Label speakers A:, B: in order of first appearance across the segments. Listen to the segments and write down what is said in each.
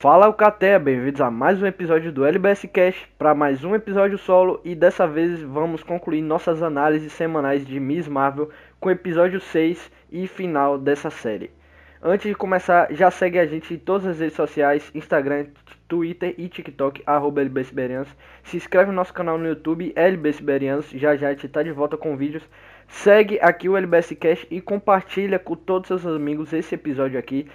A: Fala Alcateia, bem-vindos a mais um episódio do LBS Cash, para mais um episódio solo e dessa vez vamos concluir nossas análises semanais de Miss Marvel com o episódio 6 e final dessa série. Antes de começar, já segue a gente em todas as redes sociais, Instagram, Twitter e TikTok, arroba. Se inscreve no nosso canal no YouTube, LBSiberianos, já já a gente tá de volta com vídeos. Segue aqui o LBS Cash e compartilha com todos os seus amigos esse episódio aqui.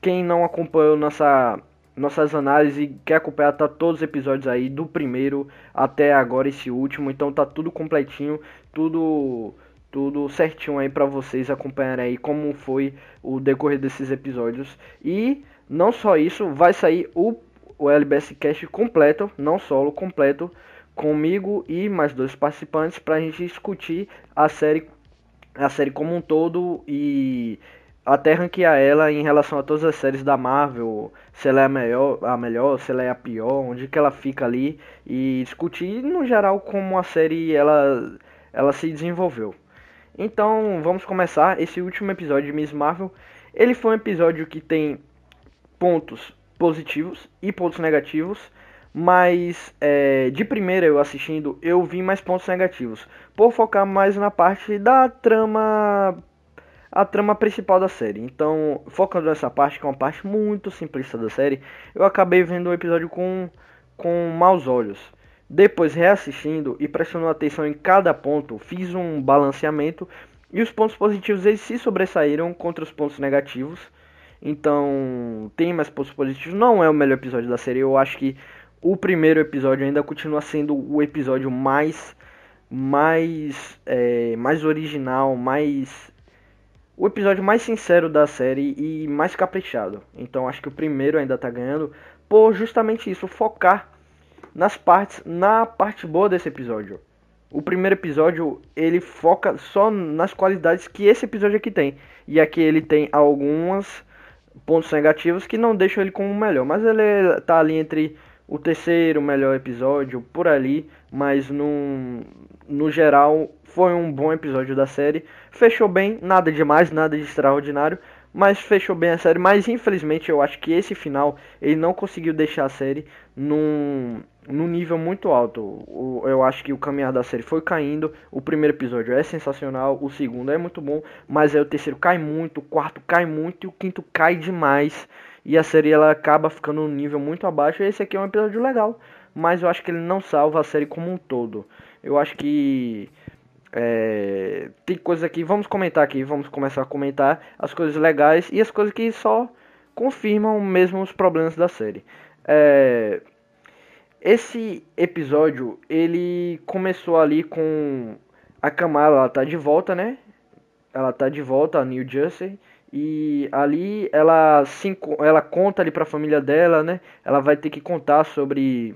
A: Quem não acompanhou nossa nossas análises quer acompanhar tá todos os episódios aí do primeiro até agora esse último, então tá tudo completinho, tudo tudo certinho aí para vocês acompanharem aí como foi o decorrer desses episódios. E não só isso, vai sair o o LBS Cast completo, não solo, completo comigo e mais dois participantes para a gente discutir a série a série como um todo e até ranquear ela em relação a todas as séries da Marvel, se ela é a melhor, a melhor, se ela é a pior, onde que ela fica ali e discutir no geral como a série ela ela se desenvolveu. Então, vamos começar esse último episódio de Miss Marvel. Ele foi um episódio que tem pontos positivos e pontos negativos, mas é, de primeira eu assistindo eu vi mais pontos negativos, por focar mais na parte da trama a trama principal da série. Então, focando nessa parte, que é uma parte muito simplista da série, eu acabei vendo o episódio com, com maus olhos. Depois, reassistindo e prestando atenção em cada ponto, fiz um balanceamento e os pontos positivos eles se sobressaíram contra os pontos negativos. Então, tem mais pontos positivos. Não é o melhor episódio da série. Eu acho que o primeiro episódio ainda continua sendo o episódio mais mais é, mais original, mais o episódio mais sincero da série e mais caprichado. Então acho que o primeiro ainda tá ganhando por justamente isso, focar nas partes, na parte boa desse episódio. O primeiro episódio, ele foca só nas qualidades que esse episódio aqui tem. E aqui ele tem alguns pontos negativos que não deixam ele como o melhor, mas ele tá ali entre o terceiro melhor episódio, por ali, mas no, no geral foi um bom episódio da série. Fechou bem, nada demais, nada de extraordinário, mas fechou bem a série. Mas infelizmente eu acho que esse final ele não conseguiu deixar a série num, num nível muito alto. eu acho que o caminhar da série foi caindo. O primeiro episódio é sensacional, o segundo é muito bom, mas aí o terceiro cai muito, o quarto cai muito e o quinto cai demais e a série ela acaba ficando num nível muito abaixo. Esse aqui é um episódio legal, mas eu acho que ele não salva a série como um todo. Eu acho que é, tem coisas aqui, vamos comentar aqui, vamos começar a comentar as coisas legais e as coisas que só confirmam mesmo os problemas da série. É, esse episódio ele começou ali com a Kamala, ela tá de volta, né? Ela tá de volta a New Jersey e ali ela, se, ela conta ali para a família dela, né? Ela vai ter que contar sobre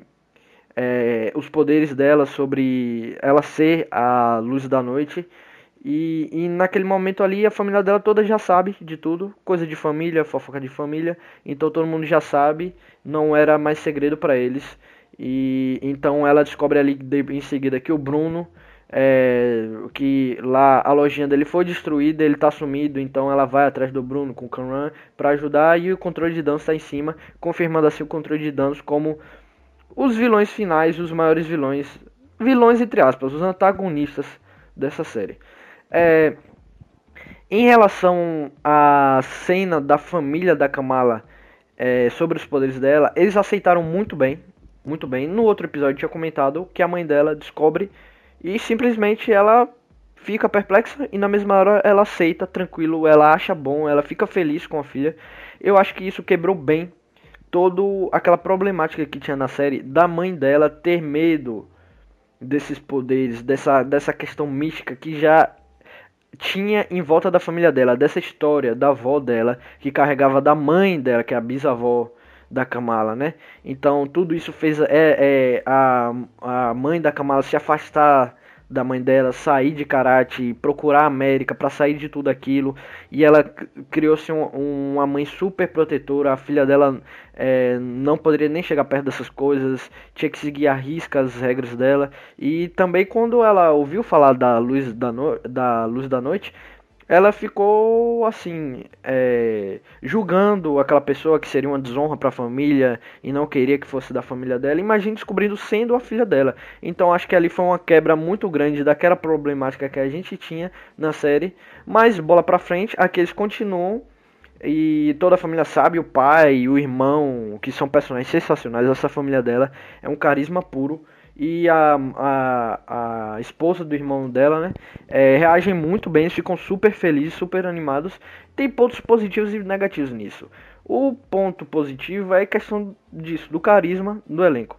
A: é, os poderes dela, sobre ela ser a luz da noite. E, e, naquele momento ali a família dela toda já sabe de tudo, coisa de família, fofoca de família, então todo mundo já sabe, não era mais segredo para eles. E então ela descobre ali em seguida que o Bruno é, que lá a lojinha dele foi destruída, ele tá sumido, então ela vai atrás do Bruno com o Kanran para ajudar e o controle de danos está em cima, confirmando assim o controle de danos como os vilões finais, os maiores vilões, vilões entre aspas, os antagonistas dessa série. É, em relação à cena da família da Kamala é, sobre os poderes dela, eles aceitaram muito bem, muito bem. No outro episódio tinha comentado que a mãe dela descobre e simplesmente ela fica perplexa e na mesma hora ela aceita, tranquilo, ela acha bom, ela fica feliz com a filha. Eu acho que isso quebrou bem toda aquela problemática que tinha na série da mãe dela ter medo desses poderes, dessa, dessa questão mística que já tinha em volta da família dela, dessa história da avó dela, que carregava da mãe dela, que é a bisavó da Kamala, né? Então tudo isso fez é, é, a, a mãe da Kamala se afastar da mãe dela, sair de karate, procurar a América para sair de tudo aquilo. E ela criou-se um, uma mãe super protetora. A filha dela é, não poderia nem chegar perto dessas coisas, tinha que seguir a risca as regras dela. E também quando ela ouviu falar da luz da, no, da luz da noite, ela ficou assim, é, julgando aquela pessoa que seria uma desonra para a família e não queria que fosse da família dela. Imagine descobrindo sendo a filha dela. Então acho que ali foi uma quebra muito grande daquela problemática que a gente tinha na série. Mas bola para frente, aqui eles continuam e toda a família sabe, o pai, o irmão, que são personagens sensacionais. Essa família dela é um carisma puro e a, a, a esposa do irmão dela, né, é, reagem muito bem, ficam super felizes, super animados. Tem pontos positivos e negativos nisso. O ponto positivo é a questão disso, do carisma do elenco.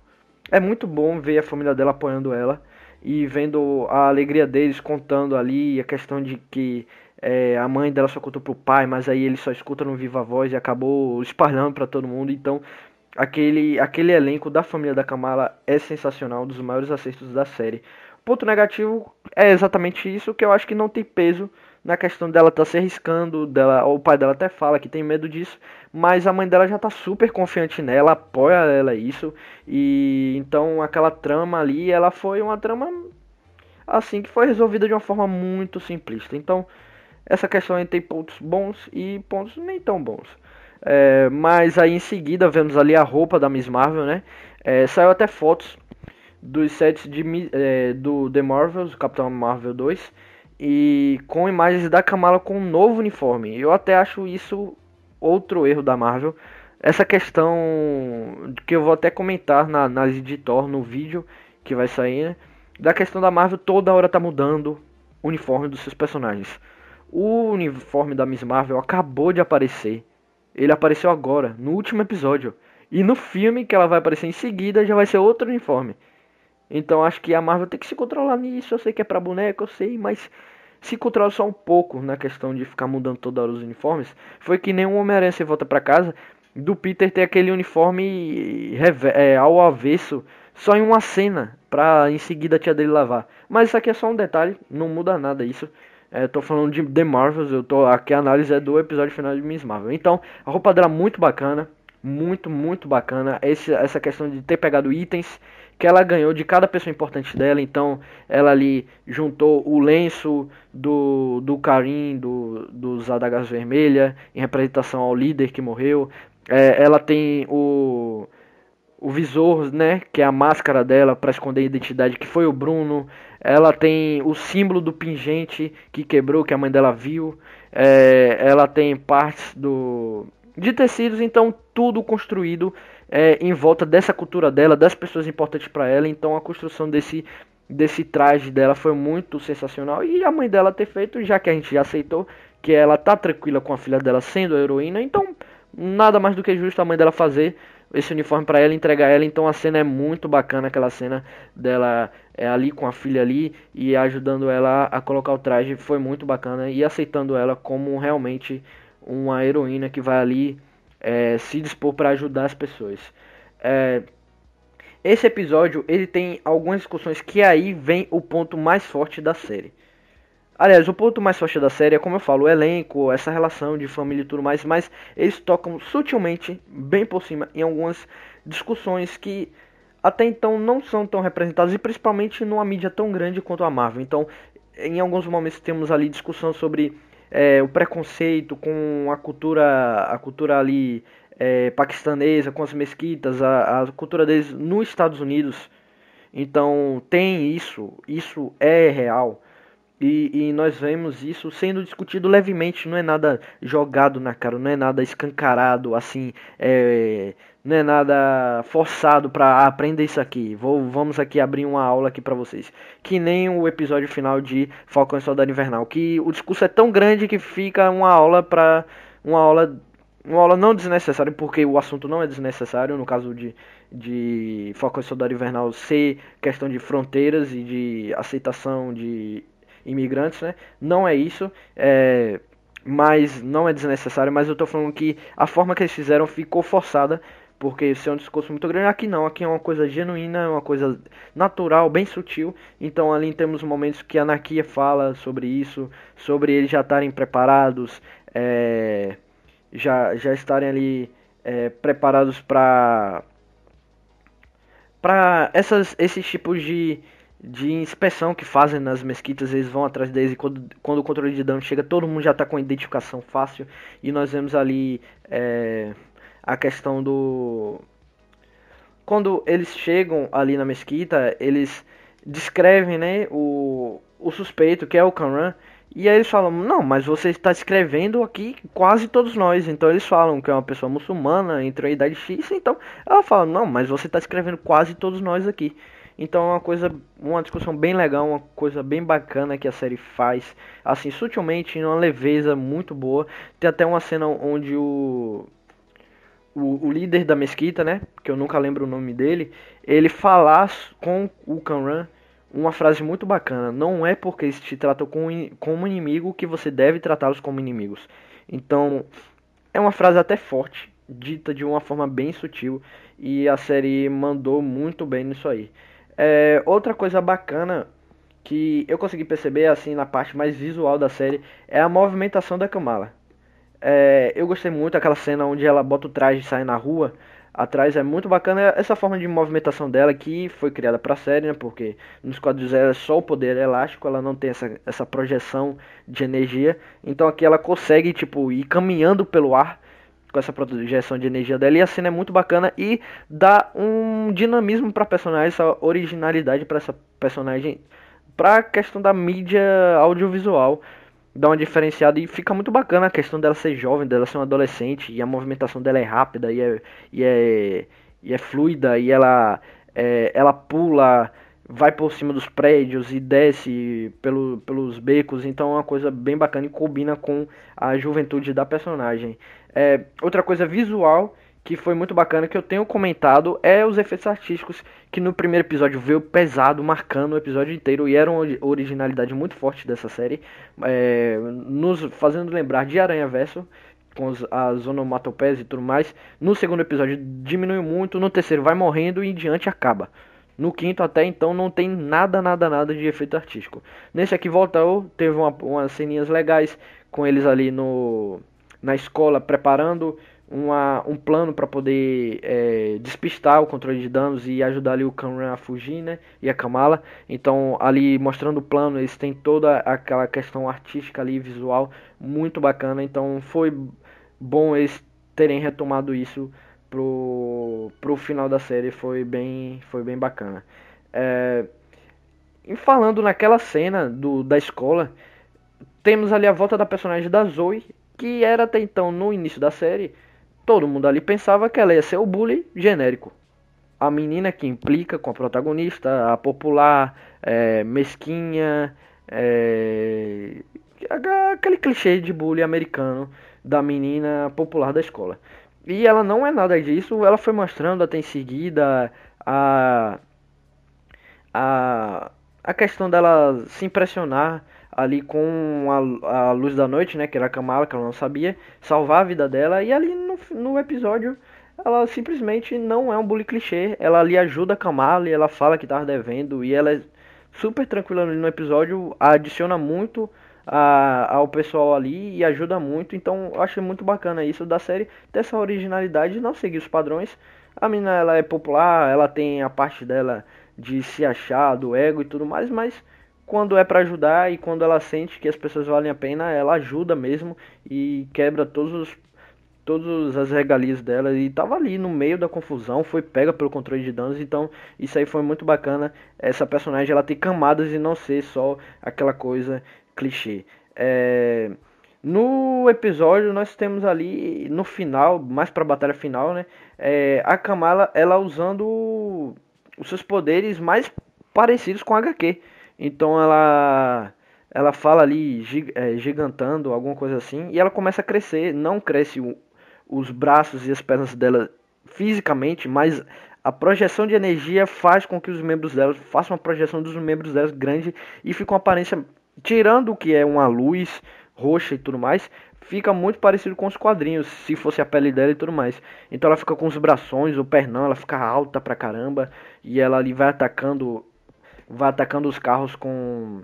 A: É muito bom ver a família dela apoiando ela e vendo a alegria deles contando ali a questão de que é, a mãe dela só contou pro pai, mas aí ele só escuta no viva voz e acabou espalhando para todo mundo. Então aquele, aquele elenco da família da Kamala é sensacional, um dos maiores acertos da série. Ponto negativo é exatamente isso, que eu acho que não tem peso na questão dela estar tá se arriscando, dela, o pai dela até fala que tem medo disso, mas a mãe dela já tá super confiante nela, apoia ela isso, e então aquela trama ali, ela foi uma trama assim que foi resolvida de uma forma muito simplista. Então, essa questão aí tem pontos bons e pontos nem tão bons. É, mas aí em seguida vemos ali a roupa da Miss Marvel, né? É, saiu até fotos dos sets de, é, do The Marvels, Capitão Marvel 2, e com imagens da Kamala com um novo uniforme. Eu até acho isso outro erro da Marvel. Essa questão que eu vou até comentar na análise de Thor no vídeo que vai sair, né? Da questão da Marvel toda hora tá mudando o uniforme dos seus personagens. O uniforme da Miss Marvel acabou de aparecer ele apareceu agora, no último episódio. E no filme que ela vai aparecer em seguida já vai ser outro uniforme. Então acho que a Marvel tem que se controlar nisso. Eu sei que é pra boneca, eu sei, mas se controla só um pouco na questão de ficar mudando toda hora os uniformes. Foi que nem um Homem-Aranha se volta pra casa. Do Peter ter aquele uniforme é, ao avesso só em uma cena pra em seguida a tia dele lavar. Mas isso aqui é só um detalhe, não muda nada isso. É, tô falando de The Marvels, eu tô aqui a análise é do episódio final de Miss Marvel. Então, a roupa dela é muito bacana, muito, muito bacana. Esse, essa questão de ter pegado itens que ela ganhou de cada pessoa importante dela. Então, ela ali juntou o lenço do, do Karim, do, dos Adagas Vermelha, em representação ao líder que morreu. É, ela tem o o visor, né, que é a máscara dela para esconder a identidade, que foi o Bruno. Ela tem o símbolo do pingente que quebrou, que a mãe dela viu. É, ela tem partes do de tecidos, então tudo construído é, em volta dessa cultura dela, das pessoas importantes para ela. Então a construção desse desse traje dela foi muito sensacional e a mãe dela ter feito, já que a gente já aceitou que ela tá tranquila com a filha dela sendo a heroína, então nada mais do que justo a mãe dela fazer esse uniforme para ela, entregar ela. Então a cena é muito bacana, aquela cena dela é, ali com a filha ali e ajudando ela a colocar o traje. Foi muito bacana e aceitando ela como realmente uma heroína que vai ali é, se dispor para ajudar as pessoas. É, esse episódio ele tem algumas discussões que aí vem o ponto mais forte da série. Aliás, o ponto mais forte da série é, como eu falo, o elenco, essa relação de família e tudo mais, mas eles tocam sutilmente, bem por cima, em algumas discussões que até então não são tão representadas, e principalmente numa mídia tão grande quanto a Marvel. Então, em alguns momentos temos ali discussão sobre é, o preconceito com a cultura, a cultura ali é, paquistanesa, com as mesquitas, a, a cultura deles nos Estados Unidos. Então, tem isso, isso é real. E, e, nós vemos isso sendo discutido levemente, não é nada jogado na cara, não é nada escancarado, assim, é, não é nada forçado para aprender isso aqui. Vou, vamos aqui abrir uma aula aqui para vocês. Que nem o episódio final de Falcão e Soldado Invernal, que o discurso é tão grande que fica uma aula para uma aula uma aula não desnecessária, porque o assunto não é desnecessário, no caso de, de Falcão e Soldado Invernal ser questão de fronteiras e de aceitação de imigrantes, né? Não é isso, é, mas não é desnecessário. Mas eu tô falando que a forma que eles fizeram ficou forçada, porque isso é um discurso muito grande. Aqui não, aqui é uma coisa genuína, é uma coisa natural, bem sutil. Então ali temos momentos que a Anakia fala sobre isso, sobre eles já estarem preparados, é, já, já estarem ali é, preparados para para esses tipos de de inspeção que fazem nas mesquitas, eles vão atrás deles e quando, quando o controle de dano chega, todo mundo já está com identificação fácil. E nós vemos ali é, a questão do. Quando eles chegam ali na mesquita, eles descrevem né, o, o suspeito, que é o Kanran, e aí eles falam, não, mas você está escrevendo aqui quase todos nós. Então eles falam que é uma pessoa muçulmana, entrou em idade X, então ela fala, não, mas você está escrevendo quase todos nós aqui. Então é uma coisa, uma discussão bem legal, uma coisa bem bacana que a série faz, assim, sutilmente, uma leveza muito boa. Tem até uma cena onde o o, o, líder da mesquita, né, que eu nunca lembro o nome dele, ele falar com o Kanran uma frase muito bacana. Não é porque eles te tratam como, como inimigo que você deve tratá-los como inimigos. Então, é uma frase até forte, dita de uma forma bem sutil, e a série mandou muito bem nisso aí. É, outra coisa bacana que eu consegui perceber assim na parte mais visual da série é a movimentação da Kamala. É, eu gostei muito daquela cena onde ela bota o traje e sai na rua atrás é muito bacana essa forma de movimentação dela que foi criada para a série, né? Porque nos quadros é só o poder elástico, ela não tem essa, essa projeção de energia. Então aqui ela consegue tipo ir caminhando pelo ar com essa projeção de energia dela e a cena é muito bacana e dá um dinamismo para personagem, essa originalidade para essa personagem, para a questão da mídia audiovisual dá uma diferenciada e fica muito bacana a questão dela ser jovem, dela ser uma adolescente e a movimentação dela é rápida e é, e é, e é fluida e ela, é, ela pula, vai por cima dos prédios e desce pelo, pelos becos, então é uma coisa bem bacana e combina com a juventude da personagem. É, outra coisa visual que foi muito bacana, que eu tenho comentado, é os efeitos artísticos, que no primeiro episódio veio pesado, marcando o episódio inteiro, e era uma originalidade muito forte dessa série, é, nos fazendo lembrar de Aranha Verso, com as, as onomatopeias e tudo mais. No segundo episódio diminuiu muito, no terceiro vai morrendo e em diante acaba. No quinto até então não tem nada, nada, nada de efeito artístico. Nesse aqui voltou, teve uma, umas ceninhas legais com eles ali no na escola preparando uma, um plano para poder é, despistar o controle de danos e ajudar ali o Kamran a fugir, né? E a Kamala. Então, ali mostrando o plano, eles têm toda aquela questão artística ali, visual, muito bacana. Então, foi bom eles terem retomado isso pro, pro final da série, foi bem, foi bem bacana. É, e falando naquela cena do, da escola, temos ali a volta da personagem da Zoe, que era até então no início da série todo mundo ali pensava que ela ia ser o bully genérico. A menina que implica com a protagonista, a popular, é, mesquinha, é, aquele clichê de bully americano da menina popular da escola. E ela não é nada disso, ela foi mostrando até em seguida a, a, a questão dela se impressionar ali com a, a luz da noite, né, que era a Kamala, que ela não sabia, salvar a vida dela, e ali no, no episódio ela simplesmente não é um bully clichê, ela ali ajuda a Kamala e ela fala que tava devendo, e ela é super tranquila no episódio, adiciona muito a, ao pessoal ali e ajuda muito, então eu achei muito bacana isso da série, dessa originalidade de não seguir os padrões, a menina ela é popular, ela tem a parte dela de se achar, do ego e tudo mais, mas quando é para ajudar e quando ela sente que as pessoas valem a pena, ela ajuda mesmo e quebra todos os todas as regalias dela e tava ali no meio da confusão, foi pega pelo controle de danos, então isso aí foi muito bacana. Essa personagem ela tem camadas e não ser só aquela coisa clichê. É... No episódio nós temos ali no final, mais para batalha final, né? É... a Kamala ela usando os seus poderes mais parecidos com a HQ. Então ela ela fala ali é, gigantando, alguma coisa assim, e ela começa a crescer. Não cresce o, os braços e as pernas dela fisicamente, mas a projeção de energia faz com que os membros dela façam uma projeção dos membros dela grande e fica uma aparência, tirando o que é uma luz roxa e tudo mais, fica muito parecido com os quadrinhos, se fosse a pele dela e tudo mais. Então ela fica com os braços, o pernão, ela fica alta pra caramba, e ela ali vai atacando vai atacando os carros com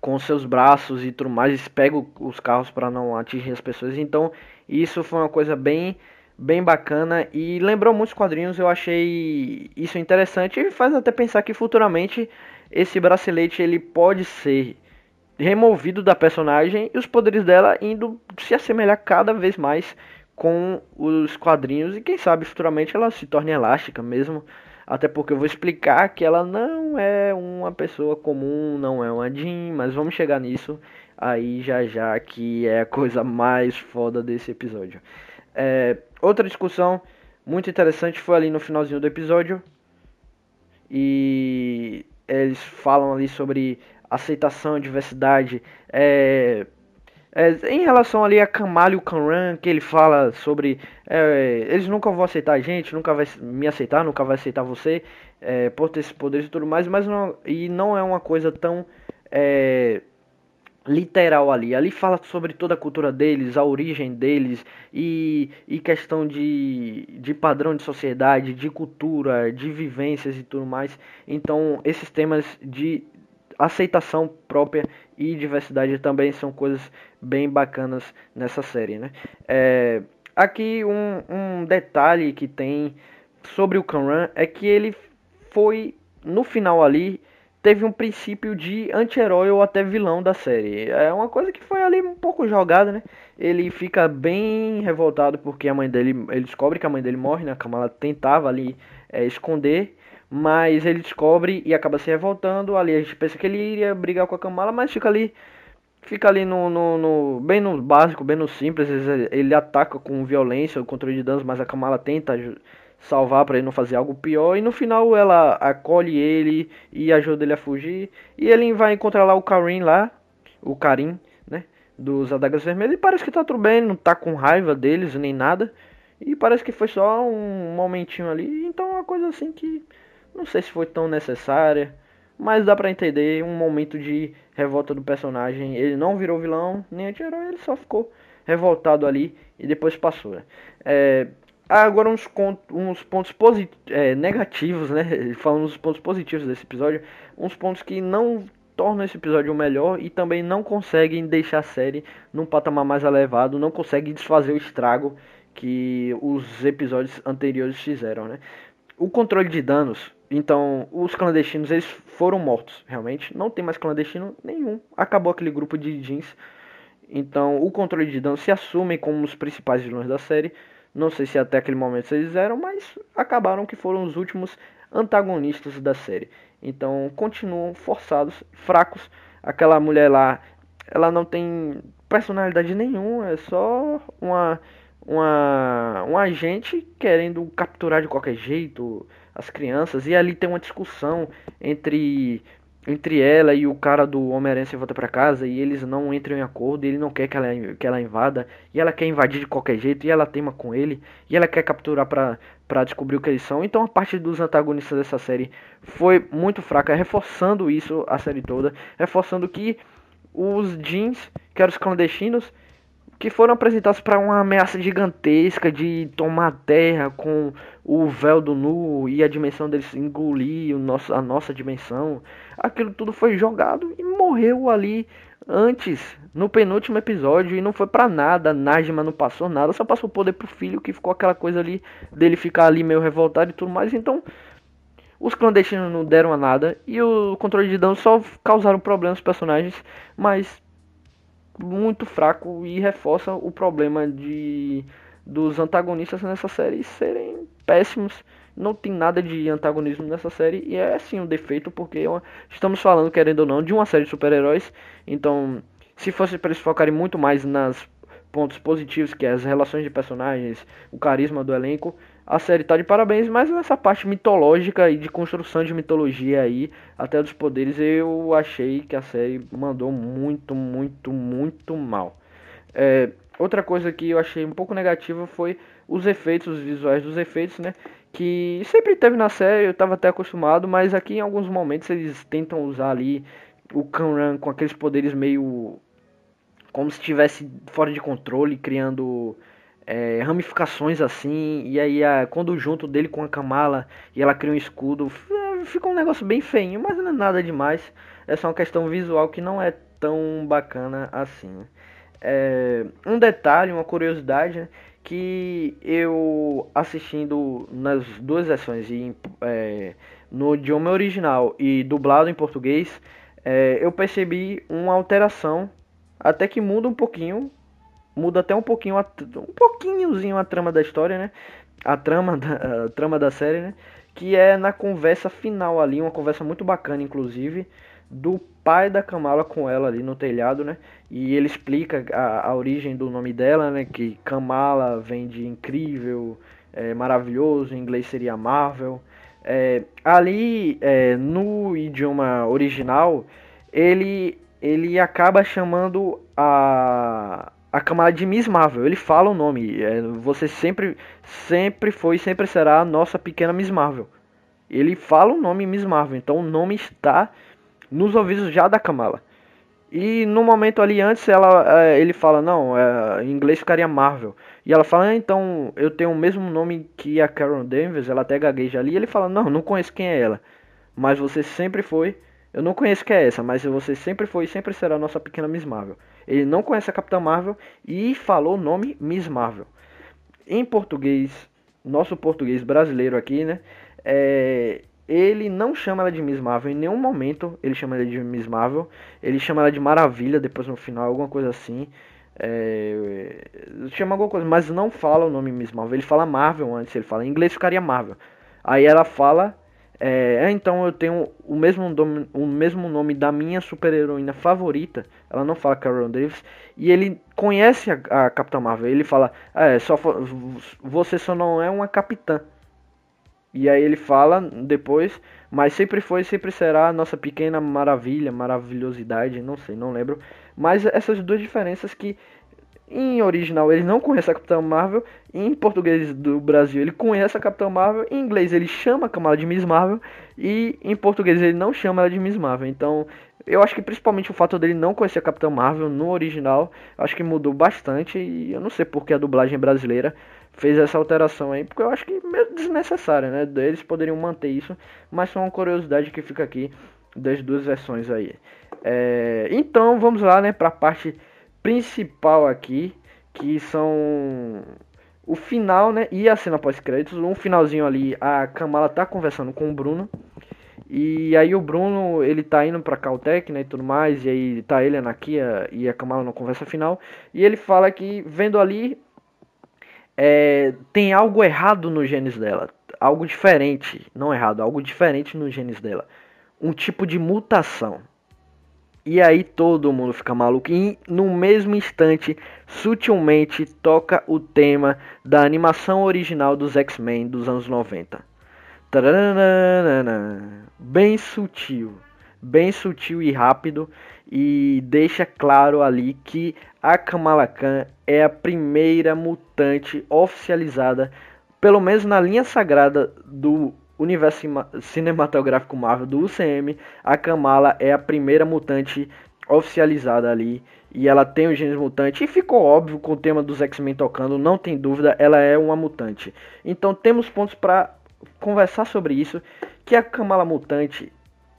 A: com seus braços e tudo mais, pega os carros para não atingir as pessoas. Então, isso foi uma coisa bem bem bacana e lembrou muitos quadrinhos. Eu achei isso interessante e faz até pensar que futuramente esse bracelete ele pode ser removido da personagem e os poderes dela indo se assemelhar cada vez mais com os quadrinhos e quem sabe futuramente ela se torne elástica mesmo. Até porque eu vou explicar que ela não é uma pessoa comum, não é uma Jean, mas vamos chegar nisso aí já já que é a coisa mais foda desse episódio. É, outra discussão muito interessante foi ali no finalzinho do episódio e eles falam ali sobre aceitação, diversidade, é, é, em relação ali a Kamal e o Kanran, que ele fala sobre é, eles nunca vão aceitar a gente, nunca vai me aceitar, nunca vai aceitar você, é, por ter esses poderes e tudo mais, mas não, e não é uma coisa tão é, literal ali. Ali fala sobre toda a cultura deles, a origem deles e, e questão de, de padrão de sociedade, de cultura, de vivências e tudo mais. Então, esses temas de aceitação própria e diversidade também são coisas bem bacanas nessa série, né? É, aqui um, um detalhe que tem sobre o Kanran é que ele foi no final ali teve um princípio de anti-herói ou até vilão da série. É uma coisa que foi ali um pouco jogada, né? Ele fica bem revoltado porque a mãe dele, ele descobre que a mãe dele morre, né? A Kamala tentava ali é, esconder mas ele descobre e acaba se revoltando. Ali a gente pensa que ele iria brigar com a Kamala, mas fica ali. Fica ali no, no, no bem no básico, bem no simples. Ele ataca com violência, o controle de danos, mas a Kamala tenta salvar para ele não fazer algo pior. E no final ela acolhe ele e ajuda ele a fugir. E ele vai encontrar lá o Karim lá, o Karim, né? Dos Adagas Vermelhas. E parece que tá tudo bem, não tá com raiva deles nem nada. E parece que foi só um momentinho ali. Então é uma coisa assim que não sei se foi tão necessária, mas dá pra entender um momento de revolta do personagem. Ele não virou vilão, nem anti-herói, ele só ficou revoltado ali e depois passou. Né? É, agora uns, uns pontos é, negativos, né? Falando dos pontos positivos desse episódio, uns pontos que não tornam esse episódio o melhor e também não conseguem deixar a série num patamar mais elevado, não conseguem desfazer o estrago que os episódios anteriores fizeram, né? O controle de danos então, os clandestinos eles foram mortos, realmente. Não tem mais clandestino nenhum. Acabou aquele grupo de jeans. Então, o controle de dano se assumem como os principais vilões da série. Não sei se até aquele momento eles eram, mas acabaram que foram os últimos antagonistas da série. Então, continuam forçados, fracos. Aquela mulher lá, ela não tem personalidade nenhuma, é só uma uma um agente querendo capturar de qualquer jeito as crianças. E ali tem uma discussão entre entre ela e o cara do Homem-Aranha se volta para casa e eles não entram em acordo, ele não quer que ela, que ela invada, e ela quer invadir de qualquer jeito, e ela teima com ele, e ela quer capturar para para descobrir o que eles são. Então a parte dos antagonistas dessa série foi muito fraca, reforçando isso a série toda, reforçando que os jeans, que eram os clandestinos, que foram apresentados para uma ameaça gigantesca de tomar a terra com o véu do nu e a dimensão deles engolir o nosso, a nossa dimensão. Aquilo tudo foi jogado e morreu ali antes, no penúltimo episódio, e não foi para nada. Najma não passou nada, só passou poder pro filho, que ficou aquela coisa ali dele ficar ali meio revoltado e tudo mais. Então, os clandestinos não deram a nada e o controle de dano só causaram problemas aos personagens, mas muito fraco e reforça o problema de dos antagonistas nessa série serem péssimos. Não tem nada de antagonismo nessa série e é sim um defeito porque estamos falando, querendo ou não, de uma série de super-heróis. Então, se fosse para eles focarem muito mais nas pontos positivos, que é as relações de personagens, o carisma do elenco, a série tá de parabéns, mas nessa parte mitológica e de construção de mitologia aí, até dos poderes, eu achei que a série mandou muito, muito, muito mal. É, outra coisa que eu achei um pouco negativa foi os efeitos, os visuais dos efeitos, né? Que sempre teve na série, eu tava até acostumado, mas aqui em alguns momentos eles tentam usar ali o Kanran com aqueles poderes meio como se estivesse fora de controle, criando é, ramificações assim, e aí a, quando junto dele com a Kamala e ela cria um escudo, fica um negócio bem feinho, mas não é nada demais, é só uma questão visual que não é tão bacana assim. É, um detalhe, uma curiosidade, né, que eu assistindo nas duas versões, em, é, no idioma original e dublado em português, é, eu percebi uma alteração, até que muda um pouquinho, muda até um pouquinho, um pouquinhozinho a trama da história, né? A trama da, a trama da série, né? Que é na conversa final ali, uma conversa muito bacana, inclusive, do pai da Kamala com ela ali no telhado, né? E ele explica a, a origem do nome dela, né? Que Kamala vem de incrível, é, maravilhoso, em inglês seria Marvel. É, ali é, no idioma original, ele, ele acaba chamando a, a Kamala de Miss Marvel. Ele fala o nome. É, você sempre, sempre foi e sempre será a nossa pequena Miss Marvel. Ele fala o nome Miss Marvel. Então o nome está nos ouvidos já da Kamala. E no momento ali antes ela, é, ele fala, não, é, em inglês ficaria Marvel. E ela fala, ah, então eu tenho o mesmo nome que a Carol Danvers, ela até gagueja ali. E ele fala, não, não conheço quem é ela. Mas você sempre foi, eu não conheço quem é essa, mas você sempre foi e sempre será a nossa pequena Miss Marvel. Ele não conhece a Capitã Marvel e falou o nome Miss Marvel. Em português, nosso português brasileiro aqui, né? É, ele não chama ela de Miss Marvel em nenhum momento. Ele chama ela de Miss Marvel. Ele chama ela de Maravilha depois no final, alguma coisa assim. É, chama alguma coisa, mas não fala o nome Miss Marvel. Ele fala Marvel antes. Ele fala em inglês ficaria Marvel. Aí ela fala. É, é então eu tenho o mesmo, nome, o mesmo nome da minha super-heroína favorita. Ela não fala Carol Davis. E ele conhece a, a Capitã Marvel. Ele fala: é, só, Você só não é uma capitã. E aí ele fala depois, mas sempre foi, sempre será a nossa pequena maravilha, maravilhosidade, não sei, não lembro. Mas essas duas diferenças que em original ele não conhece a Capitã Marvel, em português do Brasil ele conhece a Capitã Marvel, em inglês ele chama a Kamala de Miss Marvel e em português ele não chama ela de Miss Marvel. Então, eu acho que principalmente o fato dele não conhecer a Capitã Marvel no original, acho que mudou bastante e eu não sei porque a dublagem brasileira fez essa alteração aí, porque eu acho que meio desnecessária, né? Eles poderiam manter isso, mas só uma curiosidade que fica aqui das duas versões aí. É, então vamos lá, né, para a parte principal aqui, que são o final, né, e a cena pós-créditos. Um finalzinho ali, a Kamala tá conversando com o Bruno. E aí o Bruno, ele tá indo pra Caltech, né, e tudo mais, e aí tá ele, a Nakia e a Kamala na conversa final, e ele fala que, vendo ali, é, tem algo errado no genes dela. Algo diferente. Não errado, algo diferente no genes dela. Um tipo de mutação. E aí todo mundo fica maluco. E no mesmo instante, sutilmente toca o tema da animação original dos X-Men dos anos 90. Bem sutil. Bem sutil e rápido. E deixa claro ali que a Kamala Khan é a primeira mutante oficializada, pelo menos na linha sagrada do universo cinematográfico Marvel do UCM. A Kamala é a primeira mutante oficializada ali e ela tem o gênero mutante e ficou óbvio com o tema dos X-Men tocando, não tem dúvida, ela é uma mutante. Então temos pontos para conversar sobre isso, que a Kamala mutante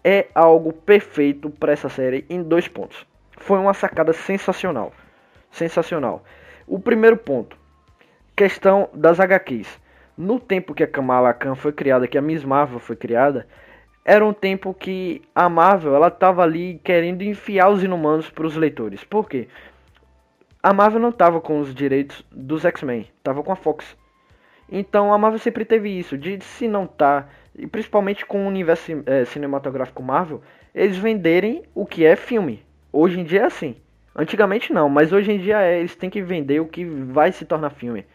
A: é algo perfeito para essa série em dois pontos. Foi uma sacada sensacional sensacional. O primeiro ponto, questão das HQs. No tempo que a Kamala Khan foi criada, que a Miss Marvel foi criada, era um tempo que a Marvel ela estava ali querendo enfiar os inumanos para os leitores. Por quê? A Marvel não estava com os direitos dos X-Men, estava com a Fox. Então a Marvel sempre teve isso, de se não tá, e principalmente com o universo é, cinematográfico Marvel, eles venderem o que é filme. Hoje em dia é assim. Antigamente não, mas hoje em dia é, eles têm que vender o que vai se tornar filme.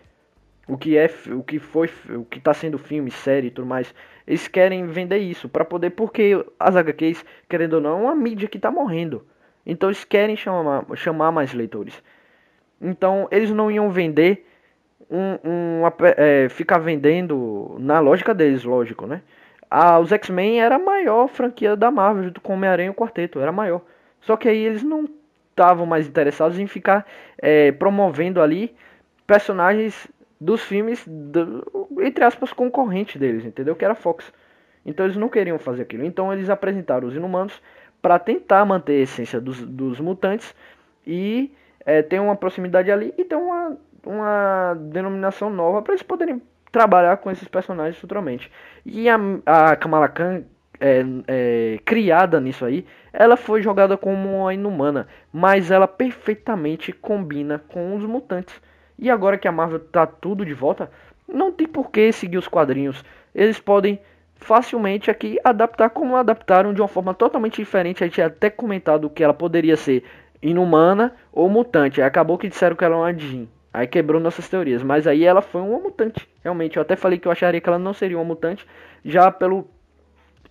A: O que é, o que foi, o que tá sendo filme, série e tudo mais. Eles querem vender isso para poder, porque as HQs, querendo ou não, é uma mídia que tá morrendo. Então eles querem chamar, chamar mais leitores. Então eles não iam vender um, um é, ficar vendendo na lógica deles, lógico, né? Ah, os X-Men era a maior franquia da Marvel, junto com Homem-Aranha e o Quarteto, era maior. Só que aí eles não estavam mais interessados em ficar é, promovendo ali personagens dos filmes, do, entre aspas, concorrente deles, entendeu? Que era Fox. Então eles não queriam fazer aquilo. Então eles apresentaram os Inumanos para tentar manter a essência dos, dos mutantes e é, ter uma proximidade ali e ter uma uma denominação nova para eles poderem trabalhar com esses personagens futuramente. E a, a Kamala Khan, é, é, criada nisso aí, ela foi jogada como uma inumana, mas ela perfeitamente combina com os mutantes. E agora que a Marvel tá tudo de volta, não tem por que seguir os quadrinhos. Eles podem facilmente aqui adaptar como adaptaram de uma forma totalmente diferente. A gente até comentado que ela poderia ser inumana ou mutante. Acabou que disseram que ela é uma Jean. Aí quebrou nossas teorias. Mas aí ela foi uma mutante. Realmente, eu até falei que eu acharia que ela não seria uma mutante. Já pelo,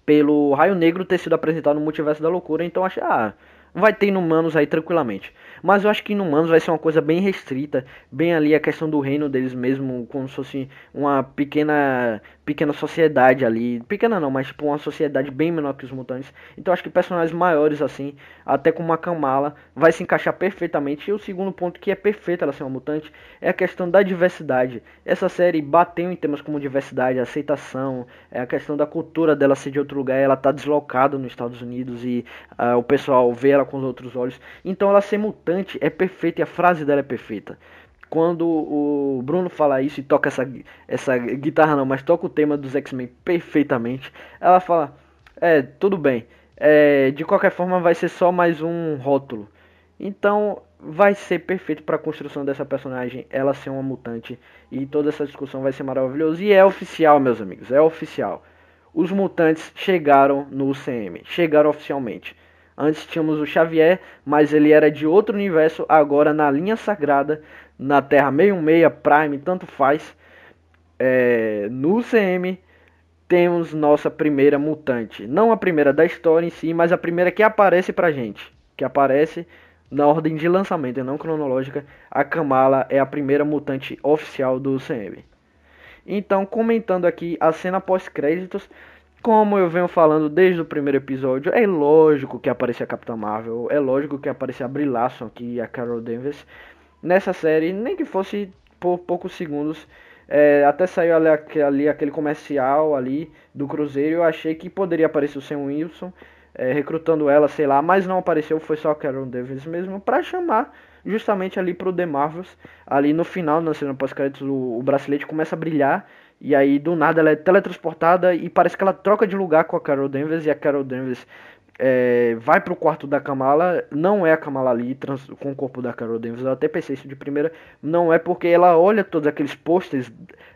A: pelo Raio Negro ter sido apresentado no Multiverso da Loucura. Então achei, ah, vai ter inumanos aí tranquilamente. Mas eu acho que Inumanos vai ser uma coisa bem restrita, bem ali a questão do reino deles mesmo, como se fosse uma pequena pequena sociedade ali. Pequena não, mas tipo uma sociedade bem menor que os mutantes. Então acho que personagens maiores assim, até como a Kamala, vai se encaixar perfeitamente. E o segundo ponto que é perfeito ela ser uma mutante é a questão da diversidade. Essa série bateu em temas como diversidade, aceitação, é a questão da cultura dela ser de outro lugar, ela tá deslocada nos Estados Unidos e uh, o pessoal vê ela com os outros olhos. Então ela ser mutante é perfeita e a frase dela é perfeita quando o Bruno fala isso e toca essa, essa guitarra não, mas toca o tema dos X-Men perfeitamente, ela fala, é, tudo bem, é, de qualquer forma vai ser só mais um rótulo. Então vai ser perfeito para a construção dessa personagem, ela ser uma mutante e toda essa discussão vai ser maravilhosa e é oficial, meus amigos, é oficial. Os mutantes chegaram no UCM, chegaram oficialmente. Antes tínhamos o Xavier, mas ele era de outro universo. Agora na linha sagrada, na Terra 66, Prime, tanto faz. É, no CM temos nossa primeira mutante. Não a primeira da história em si, mas a primeira que aparece pra gente. Que aparece na ordem de lançamento, e não cronológica. A Kamala é a primeira mutante oficial do CM. Então, comentando aqui a cena pós-créditos, como eu venho falando desde o primeiro episódio, é lógico que aparecia a Capitã Marvel, é lógico que aparecia a Brie Larson aqui a Carol Danvers nessa série, nem que fosse por poucos segundos. É, até saiu ali, ali, aquele comercial ali do Cruzeiro, eu achei que poderia aparecer o Sam Wilson é, recrutando ela, sei lá, mas não apareceu, foi só Carol Danvers mesmo, para chamar justamente ali pro The Marvels. Ali no final, na cena pós-créditos, o, o bracelete começa a brilhar e aí, do nada, ela é teletransportada e parece que ela troca de lugar com a Carol Danvers. E a Carol Danvers é, vai pro quarto da Kamala. Não é a Kamala ali trans, com o corpo da Carol Danvers. Eu até pensei isso de primeira. Não é porque ela olha todos aqueles posters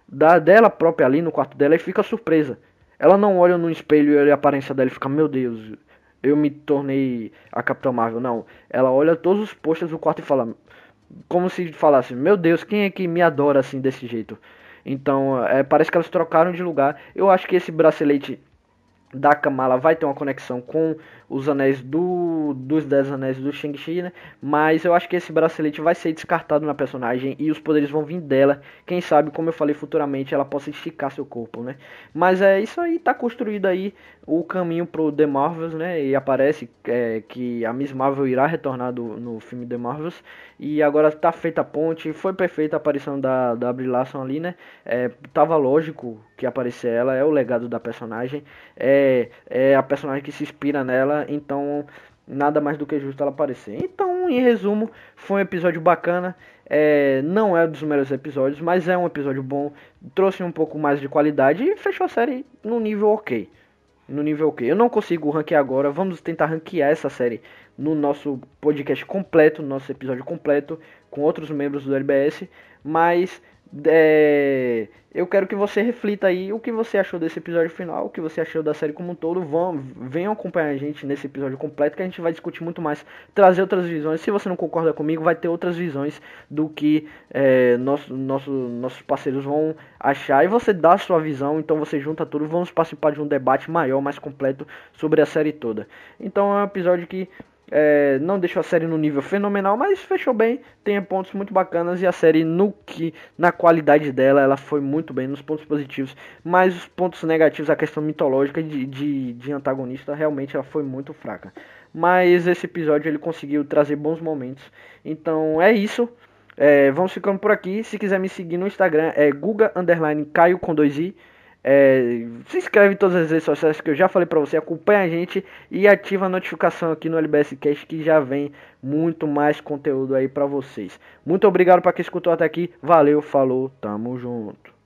A: da, dela própria ali no quarto dela e fica surpresa. Ela não olha no espelho e a aparência dela e fica, meu Deus, eu me tornei a Capitã Marvel. Não. Ela olha todos os posters do quarto e fala. Como se falasse, meu Deus, quem é que me adora assim desse jeito? Então, é, parece que elas trocaram de lugar. Eu acho que esse bracelete da Kamala vai ter uma conexão com os anéis do, dos 10 anéis do Shang-Chi, né? Mas eu acho que esse bracelete vai ser descartado na personagem e os poderes vão vir dela. Quem sabe, como eu falei futuramente, ela possa esticar seu corpo, né? Mas é isso aí, tá construído aí o caminho pro The Marvels, né? E aparece é, que a Miss Marvel irá retornar do, no filme The Marvels. E agora tá feita a ponte, foi perfeita a aparição da, da Brie Larson ali, né? É, tava lógico que aparecer ela, é o legado da personagem, é, é a personagem que se inspira nela então nada mais do que justo ela aparecer. Então, em resumo, foi um episódio bacana. É, não é um dos melhores episódios, mas é um episódio bom. Trouxe um pouco mais de qualidade e fechou a série no nível ok. No nível ok. Eu não consigo ranquear agora. Vamos tentar ranquear essa série no nosso podcast completo, no nosso episódio completo, com outros membros do LBS. Mas é, eu quero que você reflita aí o que você achou desse episódio final, o que você achou da série como um todo. Vão, venham acompanhar a gente nesse episódio completo que a gente vai discutir muito mais, trazer outras visões. Se você não concorda comigo, vai ter outras visões do que é, nosso, nosso, nossos parceiros vão achar. E você dá a sua visão, então você junta tudo. Vamos participar de um debate maior, mais completo sobre a série toda. Então é um episódio que é, não deixou a série no nível fenomenal, mas fechou bem. Tem pontos muito bacanas e a série no que na qualidade dela, ela foi muito bem nos pontos positivos. Mas os pontos negativos, a questão mitológica de, de, de antagonista, realmente ela foi muito fraca. Mas esse episódio ele conseguiu trazer bons momentos. Então é isso. É, vamos ficando por aqui. Se quiser me seguir no Instagram é Guga com dois i. É, se inscreve em todas as redes sociais que eu já falei para você, acompanha a gente e ativa a notificação aqui no LBS Cast que já vem muito mais conteúdo aí para vocês. Muito obrigado para quem escutou até aqui. Valeu, falou, tamo junto.